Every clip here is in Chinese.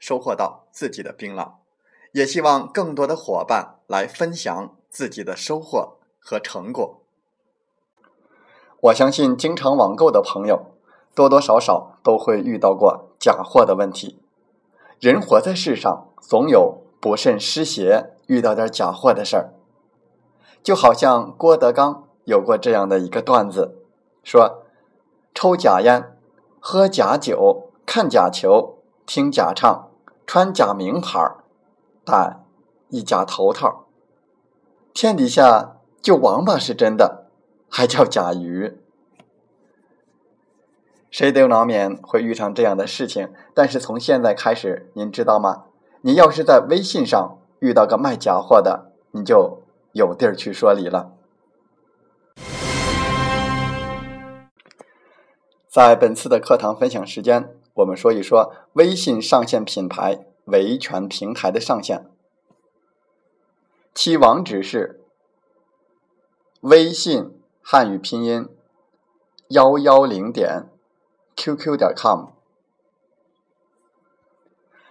收获到自己的槟榔，也希望更多的伙伴来分享自己的收获和成果。我相信经常网购的朋友，多多少少都会遇到过假货的问题。人活在世上，总有不慎失邪、遇到点假货的事儿。就好像郭德纲有过这样的一个段子，说：抽假烟、喝假酒、看假球、听假唱。穿假名牌，戴一假头套，天底下就王八是真的，还叫假鱼。谁都难免会遇上这样的事情，但是从现在开始，您知道吗？你要是在微信上遇到个卖假货的，你就有地儿去说理了。在本次的课堂分享时间。我们说一说微信上线品牌维权平台的上线，其网址是微信汉语拼音幺幺零点 qq 点 com。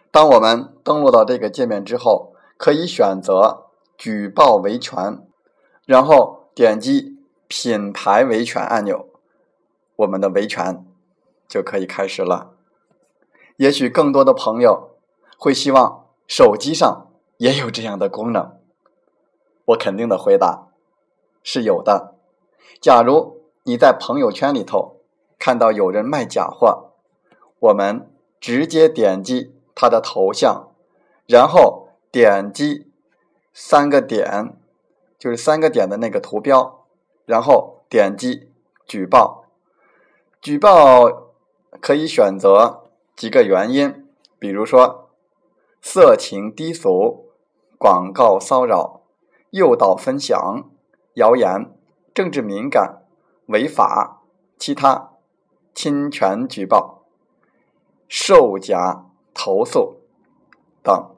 当我们登录到这个界面之后，可以选择举报维权，然后点击品牌维权按钮，我们的维权就可以开始了。也许更多的朋友会希望手机上也有这样的功能。我肯定的回答是有的。假如你在朋友圈里头看到有人卖假货，我们直接点击他的头像，然后点击三个点，就是三个点的那个图标，然后点击举报。举报可以选择。几个原因，比如说色情低俗、广告骚扰、诱导分享、谣言、政治敏感、违法、其他、侵权举报、售假投诉等。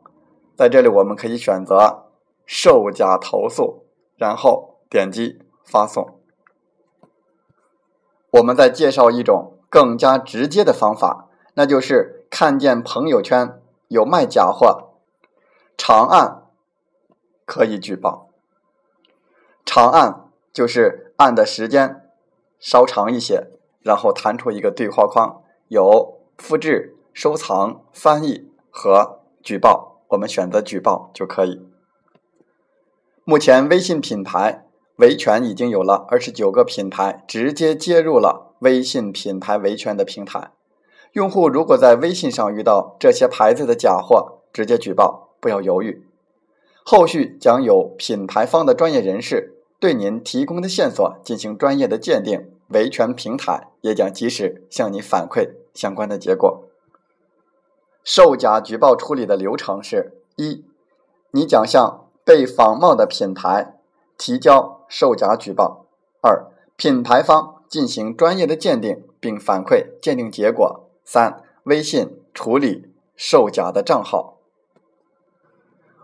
在这里，我们可以选择售假投诉，然后点击发送。我们再介绍一种更加直接的方法。那就是看见朋友圈有卖假货，长按可以举报。长按就是按的时间稍长一些，然后弹出一个对话框，有复制、收藏、翻译和举报，我们选择举报就可以。目前微信品牌维权已经有了二十九个品牌直接接入了微信品牌维权的平台。用户如果在微信上遇到这些牌子的假货，直接举报，不要犹豫。后续将有品牌方的专业人士对您提供的线索进行专业的鉴定，维权平台也将及时向你反馈相关的结果。售假举报处理的流程是：一，你将向被仿冒的品牌提交售假举报；二，品牌方进行专业的鉴定并反馈鉴定结果。三、微信处理售假的账号。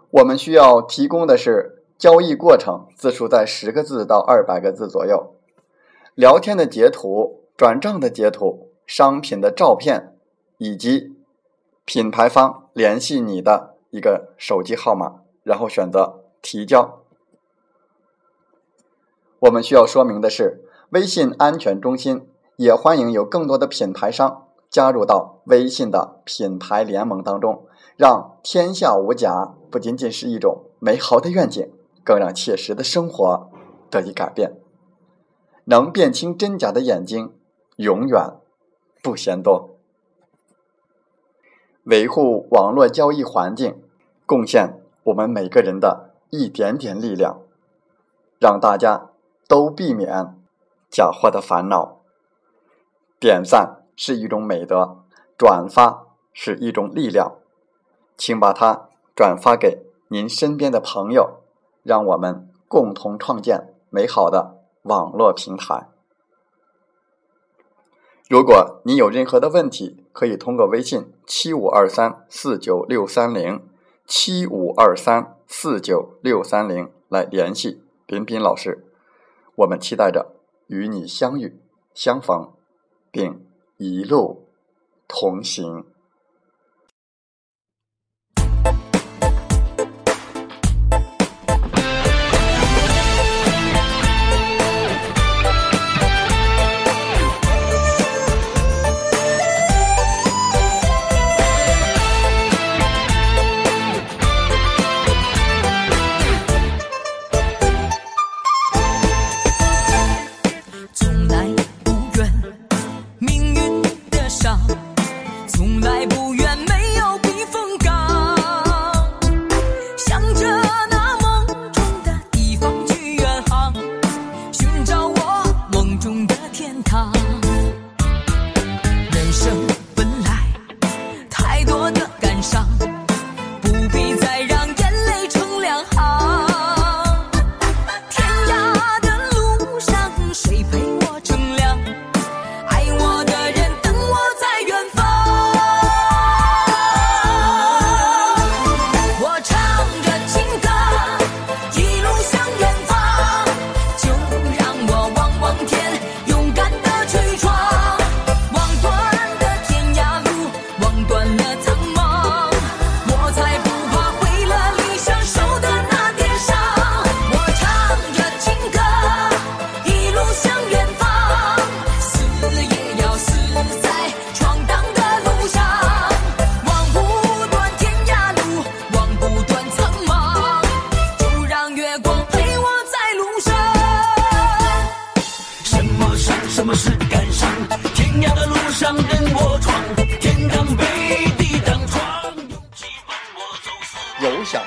我们需要提供的是交易过程字数在十个字到二百个字左右，聊天的截图、转账的截图、商品的照片，以及品牌方联系你的一个手机号码，然后选择提交。我们需要说明的是，微信安全中心也欢迎有更多的品牌商。加入到微信的品牌联盟当中，让天下无假不仅仅是一种美好的愿景，更让切实的生活得以改变。能辨清真假的眼睛，永远不嫌多。维护网络交易环境，贡献我们每个人的一点点力量，让大家都避免假货的烦恼。点赞是一种美德，转发是一种力量。请把它转发给您身边的朋友，让我们共同创建美好的网络平台。如果你有任何的问题，可以通过微信七五二三四九六三零七五二三四九六三零来联系彬彬老师。我们期待着与你相遇、相逢，并一路同行。天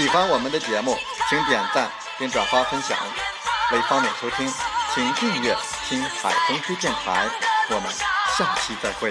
喜欢我们的节目，请点赞并转发分享。为方便收听，请订阅“听海风吹电台”。我们下期再会。